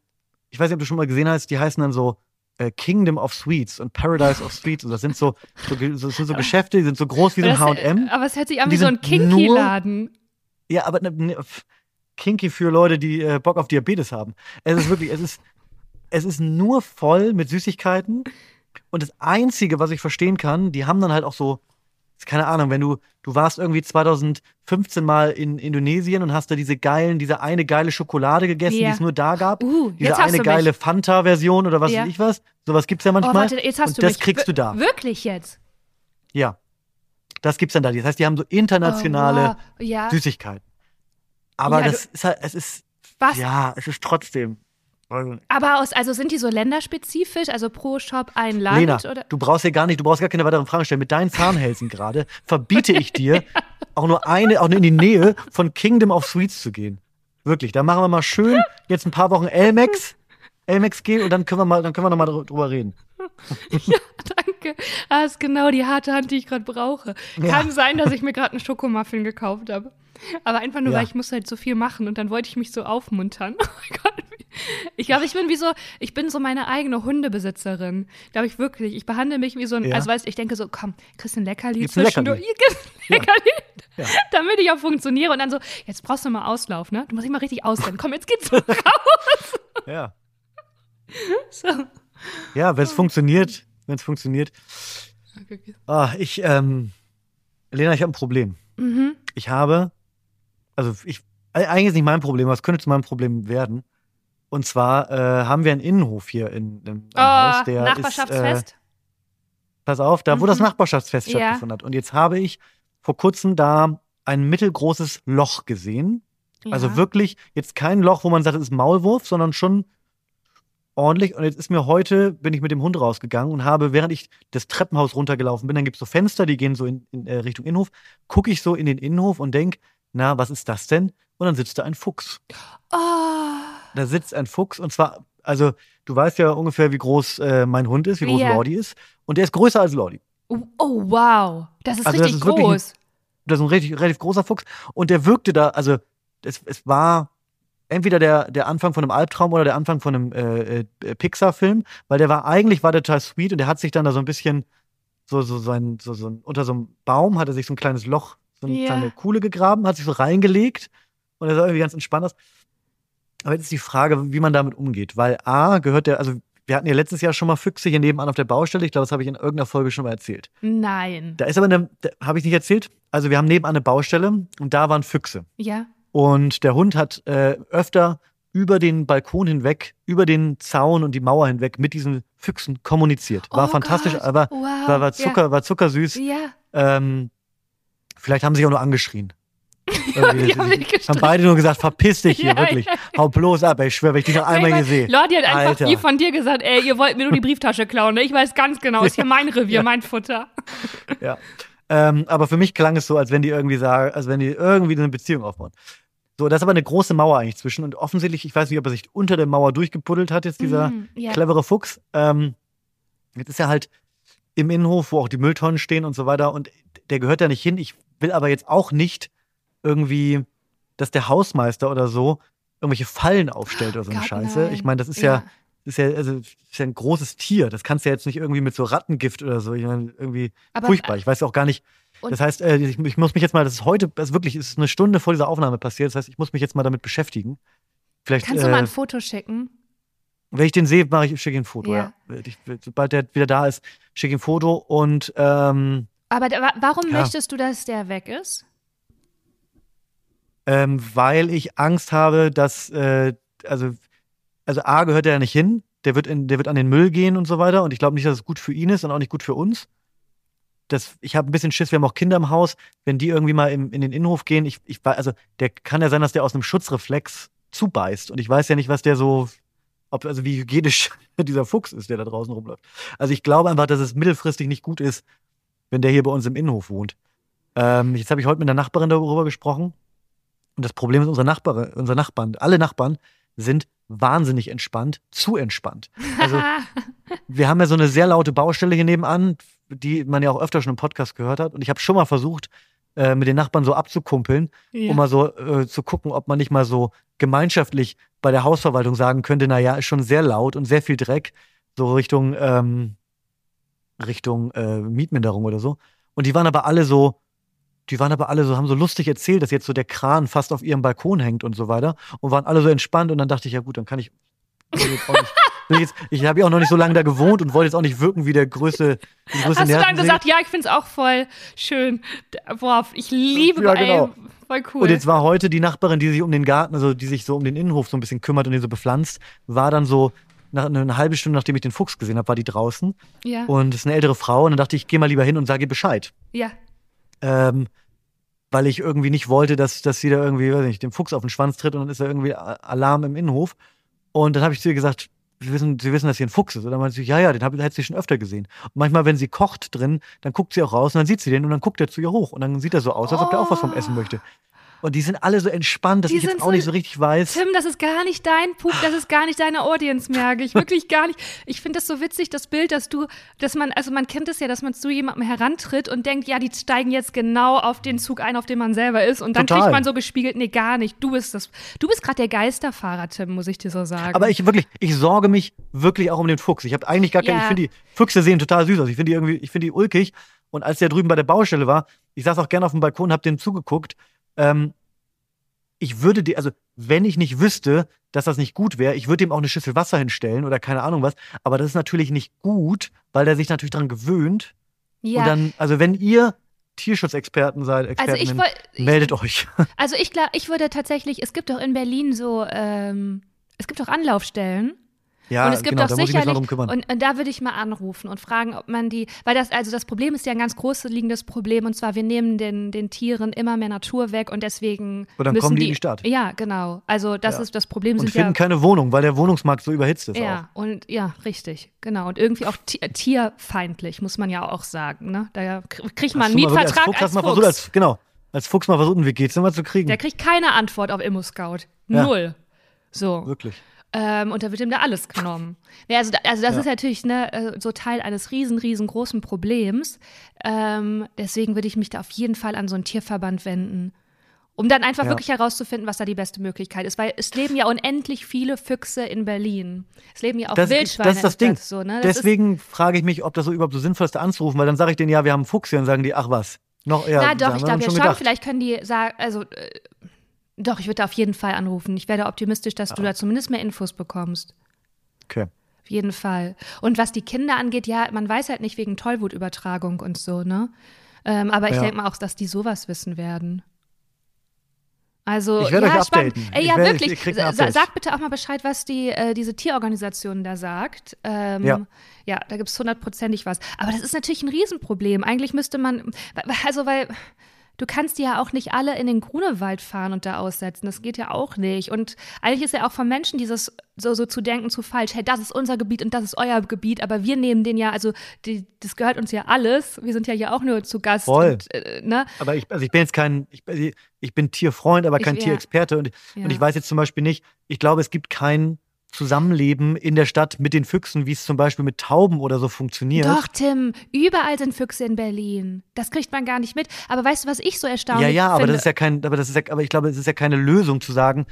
ich weiß nicht, ob du schon mal gesehen hast, die heißen dann so äh, Kingdom of Sweets und Paradise of Sweets. Und das sind so, so, so, sind so Geschäfte, die sind so groß wie so ein H&M. Aber es hört sich an wie so ein Kinky-Laden. Ja, aber ne, ne, kinky für Leute, die äh, Bock auf Diabetes haben. Es ist wirklich, es ist, es ist nur voll mit Süßigkeiten. Und das Einzige, was ich verstehen kann, die haben dann halt auch so, keine Ahnung, wenn du, du warst irgendwie 2015 mal in Indonesien und hast da diese geilen, diese eine geile Schokolade gegessen, Ja. die es nur da gab. Uh, diese eine geile. Fanta-Version oder was Ja. weiß ich was. Sowas gibt's ja Oh, manchmal. warte, jetzt hast und du das mich. kriegst du da. Wirklich jetzt? Ja. Das gibt's dann da. Das heißt, die haben so internationale Oh, wow. Ja. Süßigkeiten. Aber Ja, das ist halt, es ist, Was? ja, es ist trotzdem. Aber aus, also sind die so länderspezifisch? Also pro Shop ein Land? Lena, oder? du brauchst hier gar nicht, du brauchst gar keine weiteren Fragen stellen. Mit deinen Zahnhälsen gerade verbiete ich dir, auch nur eine, auch nur in die Nähe von Kingdom of Sweets zu gehen. Wirklich, da machen wir mal schön jetzt ein paar Wochen Elmex, Elmex gehen und dann können wir mal, dann können wir noch mal drü- drüber reden. Danke. Das ist genau die harte Hand, die ich gerade brauche. Ja. Kann sein, dass ich mir gerade einen Schokomuffin gekauft habe. Aber einfach nur, Ja. weil ich musste halt so viel machen und dann wollte ich mich so aufmuntern. Oh mein Gott. Ich glaube, ich bin wie so, ich bin so meine eigene Hundebesitzerin. Glaube ich wirklich. Ich behandle mich wie so ein, Ja. also weißt du, ich denke so, komm, kriegst ein Leckerli Gibt's zwischendurch. Ein Leckerli. Ja. Damit ich auch funktioniere und dann so, jetzt brauchst du mal Auslauf, ne? Du musst dich mal richtig ausrennen. Komm, jetzt geht's raus. Ja. So. Ja, wenn es funktioniert, wenn es funktioniert. Ah, ich, ähm, Lena, ich habe ein Problem. Mhm. Ich habe, also ich, äh, eigentlich ist nicht mein Problem, aber es könnte zu meinem Problem werden. Und zwar äh, haben wir einen Innenhof hier in, im Oh, am Haus, der ist, äh, Nachbarschaftsfest. pass auf, da wo das Mhm. Nachbarschaftsfest Ja. stattgefunden hat. Und jetzt habe ich vor kurzem da ein mittelgroßes Loch gesehen. Also Ja. wirklich jetzt kein Loch, wo man sagt, es ist Maulwurf, sondern schon ordentlich. Und jetzt ist mir heute, bin ich mit dem Hund rausgegangen und habe, während ich das Treppenhaus runtergelaufen bin, dann gibt es so Fenster, die gehen so in, in äh, Richtung Innenhof, gucke ich so in den Innenhof und denk, na, was ist das denn? Und dann sitzt da ein Fuchs. Oh. Da sitzt ein Fuchs und zwar, also du weißt ja ungefähr, wie groß äh, mein Hund ist, wie groß Ja. Lordi ist. Und der ist größer als Lordi. Oh, oh, wow. Das ist Also das richtig ist wirklich ein- groß. Das ist ein relativ, relativ großer Fuchs. Und der wirkte da, also es, es war entweder der, der Anfang von einem Albtraum oder der Anfang von einem äh, äh, Pixar-Film, weil der war, eigentlich war der total sweet und der hat sich dann da so ein bisschen, so, so sein, so, so unter so einem Baum hat er sich so ein kleines Loch, so eine Ja. kleine Kuhle gegraben, hat sich so reingelegt und er sah irgendwie ganz entspannt aus. Aber jetzt ist die Frage, wie man damit umgeht, weil A, gehört der, also wir hatten ja letztes Jahr schon mal Füchse hier nebenan auf der Baustelle, ich glaube, das habe ich in irgendeiner Folge schon mal erzählt. Nein. Da ist aber eine, habe ich nicht erzählt. Also wir haben nebenan eine Baustelle und da waren Füchse. Ja. Und der Hund hat äh, öfter über den Balkon hinweg, über den Zaun und die Mauer hinweg mit diesen Füchsen kommuniziert. War oh fantastisch, Gott. aber wow. war, war, Zucker, war zuckersüß. Ja. ja. Ähm, vielleicht haben sie sich auch nur angeschrien. Irgendwie, die haben gestritten. beide nur gesagt, verpiss dich hier, Ja, wirklich. ja, Hau bloß ab, ey, ich schwöre, wenn ich dich noch einmal hier sehe. Lordi hat einfach Alter. von dir gesagt, ey, ihr wollt mir nur die Brieftasche klauen. Ne? Ich weiß ganz genau, ist hier mein Revier, mein Futter. Ja. Ähm, aber für mich klang es so, als wenn die irgendwie sagen, als wenn die irgendwie eine Beziehung aufbauen. So, das ist aber eine große Mauer eigentlich zwischen und offensichtlich, ich weiß nicht, ob er sich unter der Mauer durchgepuddelt hat, jetzt dieser Mhm, ja. clevere Fuchs. Ähm, jetzt ist er halt im Innenhof, wo auch die Mülltonnen stehen und so weiter und der gehört da nicht hin. Ich will aber jetzt auch nicht irgendwie, dass der Hausmeister oder so irgendwelche Fallen aufstellt oder so eine Scheiße. nein. Ich meine, das ist ja, ist ja, also, ist ja ein großes Tier. Das kannst du ja jetzt nicht irgendwie mit so Rattengift oder so. Ich meine, irgendwie Aber- furchtbar. Ich weiß auch gar nicht. Das heißt, äh, ich, ich muss mich jetzt mal, das ist heute, das ist wirklich, es ist eine Stunde vor dieser Aufnahme passiert. Das heißt, ich muss mich jetzt mal damit beschäftigen. Vielleicht, Kannst du äh, mal ein Foto schicken? wenn ich den sehe, mache ich, schicke ich ein Foto. Ja. Ja. Ich, sobald der wieder da ist, schicke ich ein Foto und ähm, Aber da, warum Ja. möchtest du, dass der weg ist? Ähm, weil ich Angst habe, dass, äh, also, also A gehört der ja nicht hin. Der wird, in, der wird an den Müll gehen und so weiter. Und ich glaube nicht, dass es gut für ihn ist und auch nicht gut für uns. Das, ich habe ein bisschen Schiss, wir haben auch Kinder im Haus, wenn die irgendwie mal im, in den Innenhof gehen. Ich, ich, also, der kann ja sein, dass der aus einem Schutzreflex zubeißt. Und ich weiß ja nicht, was der so, ob, also wie hygienisch dieser Fuchs ist, der da draußen rumläuft. Also ich glaube einfach, dass es mittelfristig nicht gut ist, wenn der hier bei uns im Innenhof wohnt. Ähm, jetzt habe ich heute mit einer Nachbarin darüber gesprochen. Und das Problem ist, unsere Nachbarn, unsere Nachbarn, alle Nachbarn sind wahnsinnig entspannt, zu entspannt. Also wir haben ja so eine sehr laute Baustelle hier nebenan, die man ja auch öfter schon im Podcast gehört hat. Und ich habe schon mal versucht, äh, mit den Nachbarn so abzukumpeln, ja. um mal so äh, zu gucken, ob man nicht mal so gemeinschaftlich bei der Hausverwaltung sagen könnte, na ja, ist schon sehr laut und sehr viel Dreck, so Richtung ähm, Richtung äh, Mietminderung oder so. Und die waren aber alle so, die waren aber alle so, haben so lustig erzählt, dass jetzt so der Kran fast auf ihrem Balkon hängt und so weiter und waren alle so entspannt und dann dachte ich, ja gut, dann kann ich, nicht, jetzt, ich habe ja auch noch nicht so lange da gewohnt und wollte jetzt auch nicht wirken wie der größte, die größte Hast du dann gesagt, ja, ich finde es auch voll schön. Boah, ich liebe Ja, ey, genau. voll cool. Und jetzt war heute die Nachbarin, die sich um den Garten, also die sich so um den Innenhof so ein bisschen kümmert und den so bepflanzt, war dann so nach, eine halbe Stunde, nachdem ich den Fuchs gesehen habe, war die draußen. ja, Und ist eine ältere Frau. Und dann dachte ich, ich gehe mal lieber hin und sage ihr Bescheid. ja. Ähm, weil ich irgendwie nicht wollte, dass, dass sie da irgendwie, weiß nicht, dem Fuchs auf den Schwanz tritt und dann ist da irgendwie Alarm im Innenhof. Und dann habe ich zu ihr gesagt, Sie wissen, sie wissen, dass hier ein Fuchs ist. Und dann meinte sie, ja, ja, den hätte sie schon öfter gesehen. Und manchmal, wenn sie kocht drin, dann guckt sie auch raus und dann sieht sie den und dann guckt er zu ihr hoch. Und dann sieht er so aus, als ob der auch was vom Essen möchte. Und die sind alle so entspannt, dass Die ich jetzt auch so- nicht so richtig weiß. Tim, das ist gar nicht dein Pub, das ist gar nicht deine Audience, merke ich. Wirklich gar nicht. Ich finde das so witzig, das Bild, dass du, dass man, also man kennt es ja, dass man zu jemandem herantritt und denkt, ja, die steigen jetzt genau auf den Zug ein, auf dem man selber ist. Und dann Total. kriegt man so gespiegelt, nee, gar nicht. Du bist das, du bist gerade der Geisterfahrer, Tim, muss ich dir so sagen. Aber ich wirklich, ich sorge mich wirklich auch um den Fuchs. Ich habe eigentlich gar keine, Ja. ich finde die Füchse sehen total süß aus. Ich finde die irgendwie, ich finde die ulkig. Und als der drüben bei der Baustelle war, ich saß auch gerne auf dem Balkon und habe dem zugeguckt. Ähm, ich würde dir, also wenn ich nicht wüsste, dass das nicht gut wäre, ich würde ihm auch eine Schüssel Wasser hinstellen oder keine Ahnung was. Aber das ist natürlich nicht gut, weil der sich natürlich dran gewöhnt. ja. Und dann, also wenn ihr Tierschutzexperten seid, also ich Expertinnen, wollte, meldet euch. also ich glaube, ich würde tatsächlich, es gibt doch in Berlin so, ähm, es gibt doch Anlaufstellen. Ja, und es gibt genau, auch sicherlich, und, und da würde ich mal anrufen und fragen, ob man die, weil das, also das Problem ist ja ein ganz großes liegendes Problem und zwar, wir nehmen den, den Tieren immer mehr Natur weg und deswegen Und dann müssen kommen die die in die Stadt. Ja, genau. Also das Ja. ist das Problem und sind finden ja keine Wohnung, weil der Wohnungsmarkt so überhitzt ist auch. ja und ja richtig genau und irgendwie auch ti- tierfeindlich muss man ja auch sagen. Ne? Da kr- kriegt man einen Mietvertrag als Fuchs, als Fuchs. versucht, als, genau, als Fuchs mal versucht, einen WG-Zimmer zu kriegen. Der kriegt keine Antwort auf Immo-Scout. Ja. Null. So. Wirklich. Ähm, und da wird ihm da alles genommen. Ja, also, also das Ja. ist natürlich ne, äh, so Teil eines riesen, riesengroßen Problems. Ähm, deswegen würde ich mich da auf jeden Fall an so einen Tierverband wenden. Um dann einfach Ja. wirklich herauszufinden, was da die beste Möglichkeit ist. Weil es leben ja unendlich viele Füchse in Berlin. Es leben ja auch Das, Wildschweine. das ist das Ding. So, ne? das Deswegen frage ich mich, ob das so überhaupt so sinnvoll ist, da anzurufen, weil dann sage ich denen, ja, wir haben einen Fuchs hier und sagen die, ach was. Noch, ja, ist, na doch, ich glaube ja schon schon. gedacht. Vielleicht können die sagen, also äh, doch, ich würde da auf jeden Fall anrufen. Ich werde optimistisch, dass du da zumindest mehr Infos bekommst. Okay. Auf jeden Fall. Und was die Kinder angeht, ja, man weiß halt nicht wegen Tollwutübertragung und so, ne? Ähm, aber ich Ja. denke mal auch, dass die sowas wissen werden. Also, Ich werde ja, euch spannend. updaten. Ey, ja, werde- wirklich. sag bitte auch mal Bescheid, was die, äh, diese Tierorganisation da sagt. Ähm, Ja. ja, da gibt es hundertprozentig was. Aber das ist natürlich ein Riesenproblem. Eigentlich müsste man, also, weil du kannst die ja auch nicht alle in den Grunewald fahren und da aussetzen. Das geht ja auch nicht. Und eigentlich ist ja auch von Menschen dieses so, so zu denken zu falsch. Hey, das ist unser Gebiet und das ist euer Gebiet, aber wir nehmen den ja, also die, das gehört uns ja alles. Wir sind ja hier auch nur zu Gast. Voll. Und, äh, ne? Aber ich, also ich bin jetzt kein, ich, ich bin Tierfreund, aber Ich- kein ja. Tierexperte. Und, Ja. und ich weiß jetzt zum Beispiel nicht, ich glaube, es gibt kein Zusammenleben in der Stadt mit den Füchsen, wie es zum Beispiel mit Tauben oder so funktioniert. Doch, Tim, überall sind Füchse in Berlin. Das kriegt man gar nicht mit. Aber weißt du, was ich so erstaunlich Ja, ja, aber finde? das ist ja kein, aber das ist ja, aber ich glaube, es ist ja keine Lösung zu sagen,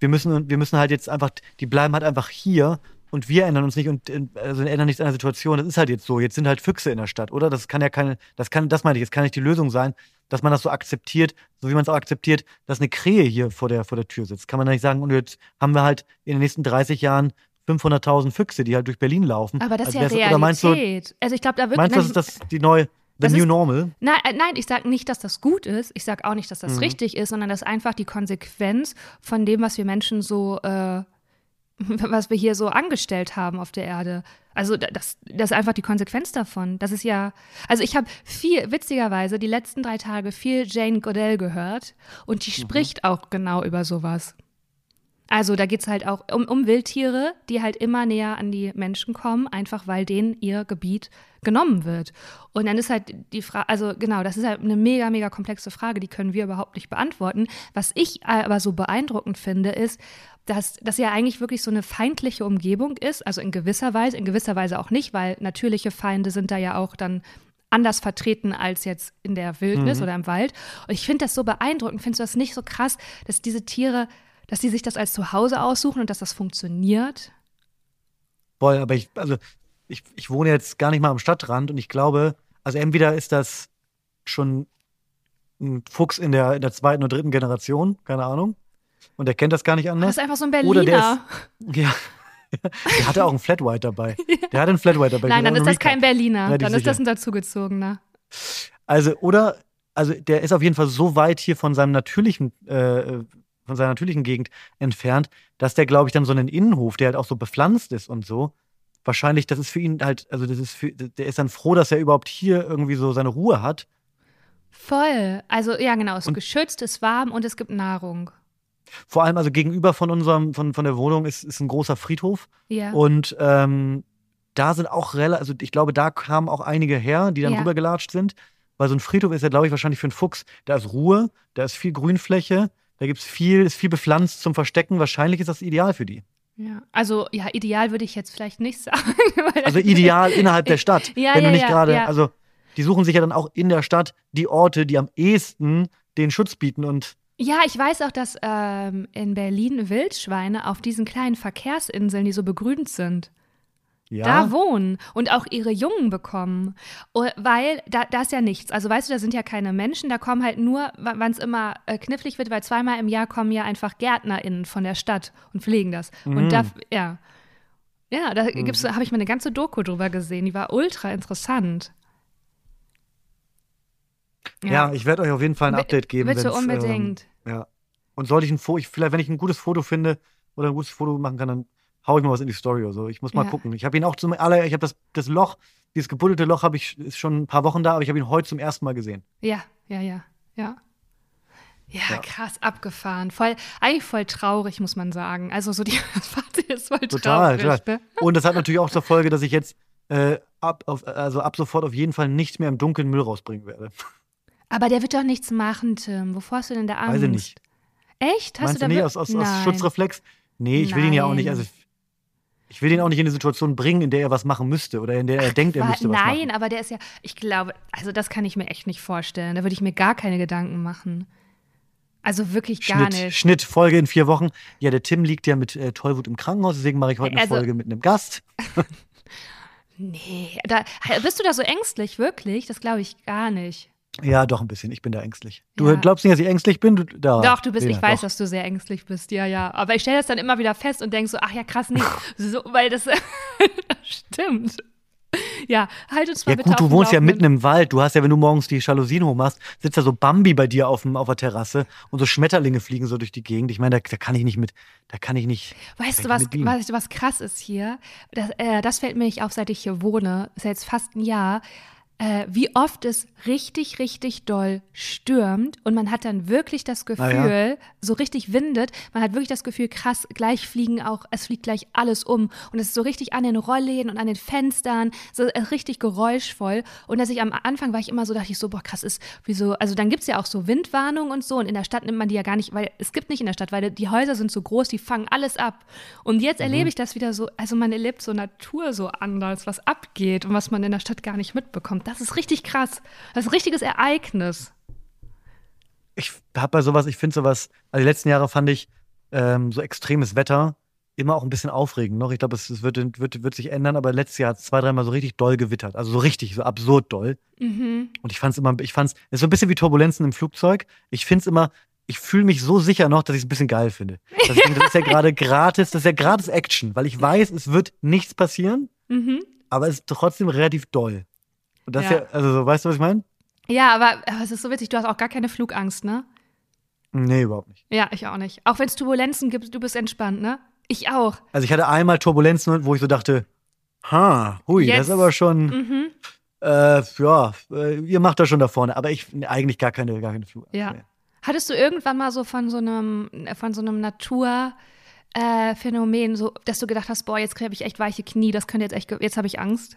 wir müssen, wir müssen halt jetzt einfach, die bleiben halt einfach hier und wir ändern uns nicht und äh, also ändern nichts an der Situation. Das ist halt jetzt so. Jetzt sind halt Füchse in der Stadt, oder? Das kann ja keine, das kann, das meine ich, das kann nicht die Lösung sein, dass man das so akzeptiert, so wie man es auch akzeptiert, dass eine Krähe hier vor der, vor der Tür sitzt. Kann man da nicht sagen, und jetzt haben wir halt in den nächsten 30 Jahren 500.000 Füchse, die halt durch Berlin laufen. aber das ist Also ja Oder meinst du, also ich glaube, da wird meinst du, das ist das die neue, the Das new ist- normal? Nein, äh, nein, ich sage nicht, dass das gut ist. Ich sage auch nicht, dass das Mhm. richtig ist, sondern das ist einfach die Konsequenz von dem, was wir Menschen so, äh, was wir hier so angestellt haben auf der Erde. Also da- das, das ist einfach die Konsequenz davon. Das ist ja, also ich habe viel, witzigerweise, die letzten drei Tage viel Jane Goodell gehört und die Mhm. spricht auch genau über sowas. Also da geht es halt auch um, um Wildtiere, die halt immer näher an die Menschen kommen, einfach weil denen ihr Gebiet genommen wird. Und dann ist halt die Frage, also genau, das ist halt eine mega, mega komplexe Frage, die können wir überhaupt nicht beantworten. Was ich aber so beeindruckend finde, ist, dass das ja eigentlich wirklich so eine feindliche Umgebung ist, also in gewisser Weise, in gewisser Weise auch nicht, weil natürliche Feinde sind da ja auch dann anders vertreten als jetzt in der Wildnis Mhm. oder im Wald. Und ich finde das so beeindruckend. Findest du das nicht so krass, dass diese Tiere, dass die sich das als Zuhause aussuchen und dass das funktioniert? Voll, aber ich, also ich, ich wohne jetzt gar nicht mal am Stadtrand und ich glaube, also entweder ist das schon ein Fuchs in der, in der zweiten oder dritten Generation, keine Ahnung. Und der kennt das gar nicht Das anders. ist einfach so ein Oder der Berliner. Ja. Der hatte auch einen Flat White dabei. Der hatte einen Flat White dabei. Nein, dann ist das einen kein Berliner. Dann ist das sicher. ein dazugezogener. Also, oder, also der ist auf jeden Fall so weit hier von seinem natürlichen, äh, von seiner natürlichen Gegend entfernt, dass der, glaube ich, dann so einen Innenhof, der halt auch so bepflanzt ist und so, wahrscheinlich, das ist für ihn halt, also das ist für, der ist dann froh, dass er überhaupt hier irgendwie so seine Ruhe hat. Voll. Also, ja, genau. Es ist Und- geschützt, es ist warm und es gibt Nahrung. Vor allem, also gegenüber von unserem, von, von der Wohnung ist, ist ein großer Friedhof. Ja. Und ähm, da sind auch relativ, also ich glaube, da kamen auch einige her, die dann Ja. rübergelatscht sind, weil so ein Friedhof ist ja, glaube ich, wahrscheinlich für einen Fuchs. Da ist Ruhe, da ist viel Grünfläche, da gibt es viel, ist viel bepflanzt zum Verstecken. Wahrscheinlich ist das ideal für die. Ja, also ja, ideal würde ich jetzt vielleicht nicht sagen. Also ideal innerhalb der Stadt. Ja, wenn ja, du nicht ja, gerade, ja. also die suchen sich ja dann auch in der Stadt die Orte, die am ehesten den Schutz bieten und Ja, ich weiß auch, dass ähm, in Berlin Wildschweine auf diesen kleinen Verkehrsinseln, die so begrünt sind, ja. da wohnen und auch ihre Jungen bekommen. Weil da, da ist ja nichts. Also weißt du, da sind ja keine Menschen, da kommen halt nur, wann es immer äh, knifflig wird, weil zweimal im Jahr kommen ja einfach GärtnerInnen von der Stadt und pflegen das. Mhm. Und da, ja. Ja, da gibt's, habe ich mal eine ganze Doku drüber gesehen, die war ultra interessant. ja. ich werde euch auf jeden Fall ein Update geben. bitte wenn's, unbedingt. Ähm, ja. Und sollte ich ein Foto, ich, vielleicht wenn ich ein gutes Foto finde oder ein gutes Foto machen kann, dann hau ich mal was in die Story oder so. Ich muss mal Ja. gucken. Ich habe ihn auch zum aller, ich habe das, das Loch, dieses gebuddelte Loch habe ich, ist schon ein paar Wochen da, aber ich habe ihn heute zum ersten Mal gesehen. Ja, ja, ja, ja. Ja, krass abgefahren. Voll, eigentlich voll traurig, muss man sagen. Also so die Fazit ist voll Total, traurig. total. Ne? Und das hat natürlich auch zur Folge, dass ich jetzt äh, ab, auf, also ab sofort auf jeden Fall nicht mehr im Dunkeln Müll rausbringen werde. Aber der wird doch nichts machen, Tim. Wovor hast du denn da Angst? Weiß ich nicht. Echt? Hast Meinst du da nicht aus, aus, aus Nein. Schutzreflex? Nee, ich will ihn ja auch nicht. Nein. Also ich will ihn auch nicht in eine Situation bringen, in der er was machen müsste oder in der er denkt, er müsste was Nein, machen. aber der ist ja, ich glaube, also das kann ich mir echt nicht vorstellen. Da würde ich mir gar keine Gedanken machen. Also wirklich gar Schnitt, nicht. Schnitt, Folge in vier Wochen. Ja, der Tim liegt ja mit äh, Tollwut im Krankenhaus, deswegen mache ich heute eine Also- Folge mit einem Gast. Nee, da, bist du da so ängstlich, wirklich? Das glaube ich gar nicht. Ja, doch ein bisschen. Ich bin da ängstlich. Du Ja. glaubst nicht, dass ich ängstlich bin? Du, da, Doch, du bist, Lena, ich weiß, doch. dass du sehr ängstlich bist, ja, ja. Aber ich stelle das dann immer wieder fest und denke so, ach ja, krass, nee, so, weil das, das stimmt. Ja, halt uns mal Ja bitte gut, du wohnst ja Laufenden. mitten im Wald. Du hast ja, wenn du morgens die Jalousien hochmachst, sitzt da so Bambi bei dir auf, dem, auf der Terrasse und so Schmetterlinge fliegen so durch die Gegend. Ich meine, da, da kann ich nicht mit, da kann ich nicht. Weißt du, was, weißt du, was krass ist hier? Das, äh, das fällt mir nicht auf, seit ich hier wohne. Ist ja jetzt fast ein Jahr. Äh, wie oft es richtig, richtig doll stürmt und man hat dann wirklich das Gefühl, so richtig windet, man hat wirklich das Gefühl, krass, gleich fliegen auch, es fliegt gleich alles um und es ist so richtig an den Rollläden und an den Fenstern, so äh, richtig geräuschvoll und dass ich am Anfang war ich immer so, dachte ich so, boah, krass, ist wie so, also dann gibt's ja auch so Windwarnungen und so und in der Stadt nimmt man die ja gar nicht, weil es gibt nicht in der Stadt, weil die Häuser sind so groß, die fangen alles ab und jetzt Mhm. erlebe ich das wieder so, also man erlebt so Natur so anders, was abgeht und was man in der Stadt gar nicht mitbekommt. Das ist richtig krass. Das ist ein richtiges Ereignis. Ich habe bei sowas, ich finde sowas, also die letzten Jahre fand ich ähm, so extremes Wetter immer auch ein bisschen aufregend noch. Ich glaube, es, es wird, wird, wird sich ändern, aber letztes Jahr hat es zwei, dreimal so richtig doll gewittert. Also so richtig, so absurd doll. Mhm. Und ich fand es immer, ich fand es, ist so ein bisschen wie Turbulenzen im Flugzeug. Ich finde es immer, ich fühle mich so sicher noch, dass ich es ein bisschen geil finde. Dass ich das ist ja gerade gratis, das ist ja gratis Action, weil ich weiß, es wird nichts passieren, Mhm. aber es ist trotzdem relativ doll. Und das Ja. ja, also so, weißt du, was ich meine? Ja, aber, aber es ist so witzig, du hast auch gar keine Flugangst, ne? Nee, überhaupt nicht. Ja, ich auch nicht. Auch wenn es Turbulenzen gibt, du bist entspannt, ne? Ich auch. Also ich hatte einmal Turbulenzen, wo ich so dachte, ha, hui, das Jetzt- ist aber schon, Mhm. äh, ja, äh, ihr macht das schon da vorne, aber ich eigentlich gar keine, gar keine Flugangst. Ja. mehr. Hattest du irgendwann mal so von so einem, von so einem Natur, äh, Phänomen, so, dass du gedacht hast, boah, jetzt habe ich echt weiche Knie, das könnte jetzt echt, jetzt habe ich Angst?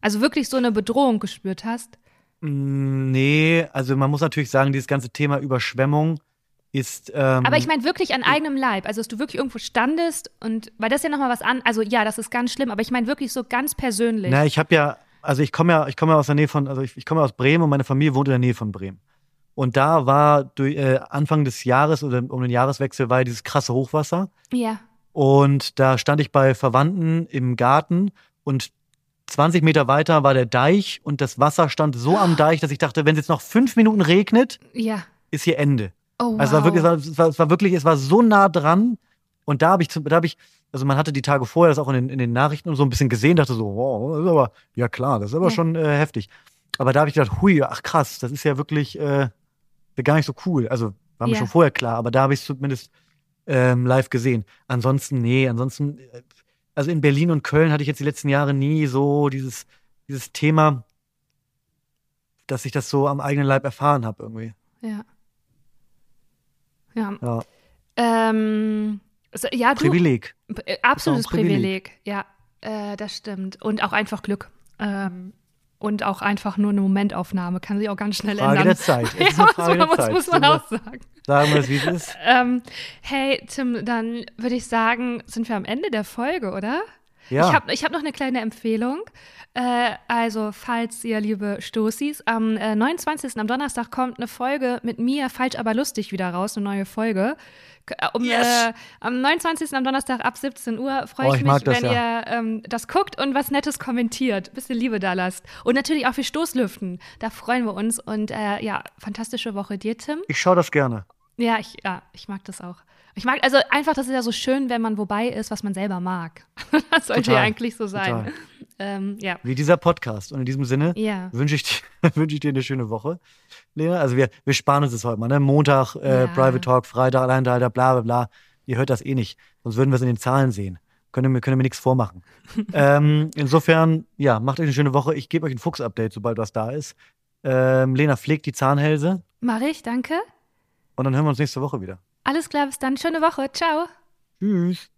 Also wirklich so eine Bedrohung gespürt hast? Mm, Nee, also man muss natürlich sagen, dieses ganze Thema Überschwemmung ist. Ähm, Aber ich meine wirklich an eigenem Leib, also dass du wirklich irgendwo standest und, weil das ja nochmal was an, also ja, das ist ganz schlimm, aber ich meine wirklich so ganz persönlich. Na, ich habe ja, also ich komme ja, ich komme ja aus der Nähe von, also ich, ich komme aus Bremen und meine Familie wohnt in der Nähe von Bremen. Und da war durch, äh, Anfang des Jahres oder um den Jahreswechsel war ja dieses krasse Hochwasser. Ja. Und da stand ich bei Verwandten im Garten und 20 Meter weiter war der Deich und das Wasser stand so am Deich, dass ich dachte, wenn es jetzt noch fünf Minuten regnet, Ja. ist hier Ende. Oh, wow. Also es war wirklich, es war, es war, es war wirklich, es war so nah dran. Und da habe ich, zum- da habe ich, also man hatte die Tage vorher das auch in den, in den Nachrichten und so ein bisschen gesehen, dachte so, wow, das ist aber, ja klar, das ist aber Ja. schon äh, heftig. Aber da habe ich gedacht, hui, ach krass, das ist ja wirklich äh, gar nicht so cool. Also war mir Ja. schon vorher klar, aber da habe ich es zumindest ähm, live gesehen. Ansonsten, nee, ansonsten, äh, also in Berlin und Köln hatte ich jetzt die letzten Jahre nie so dieses, dieses Thema, dass ich das so am eigenen Leib erfahren habe irgendwie. Ja. Ja. Ja, Ähm, so, ja, du, Privileg. Äh, Absolutes Privileg. Privileg. ja, äh, das stimmt. Und auch einfach Glück. Ähm, und auch einfach nur eine Momentaufnahme. Kann sich auch ganz schnell Frage ändern. der Zeit. Es ist ja, eine Frage so, der Zeit. muss man auch sagen. Sagen wir es, wie es ist. Ähm, hey, Tim, dann würde ich sagen, sind wir am Ende der Folge, oder? Ja. Ich habe ich hab noch eine kleine Empfehlung. Äh, also, falls ihr, liebe Stoßis, am äh, 29. am Donnerstag kommt eine Folge mit mir, falsch aber lustig, wieder raus, eine neue Folge. Äh, Um, Yes. äh, am 29. am Donnerstag ab 17 Uhr freue Oh, ich ich mich, das, wenn ja. ihr ähm, das guckt und was Nettes kommentiert. Bisschen Liebe da lasst. Und natürlich auch für Stoßlüften. Da freuen wir uns. Und äh, ja, fantastische Woche dir, Tim. Ich schaue das gerne. Ja, ich, ja, ich mag das auch. Ich mag, also einfach, das ist ja so schön, wenn man wobei ist, was man selber mag. das sollte Total, ja eigentlich so sein. Ähm, ja. Wie dieser Podcast. Und in diesem Sinne Ja. wünsche ich, dir- wünsche ich dir eine schöne Woche, Lena. Also wir, wir sparen uns das heute mal. Ne? Montag, äh, Ja. Private Talk, Freitag, Alleinhalter, bla bla bla. Ihr hört das eh nicht. Sonst würden wir es in den Zahlen sehen. Können wir, können wir nichts vormachen. ähm, insofern, ja, macht euch eine schöne Woche. Ich gebe euch ein Fuchs-Update, sobald was da ist. Ähm, Lena pflegt die Zahnhälse Mach ich, danke. und dann hören wir uns nächste Woche wieder. Alles klar, bis dann. Schöne Woche. Ciao. Tschüss.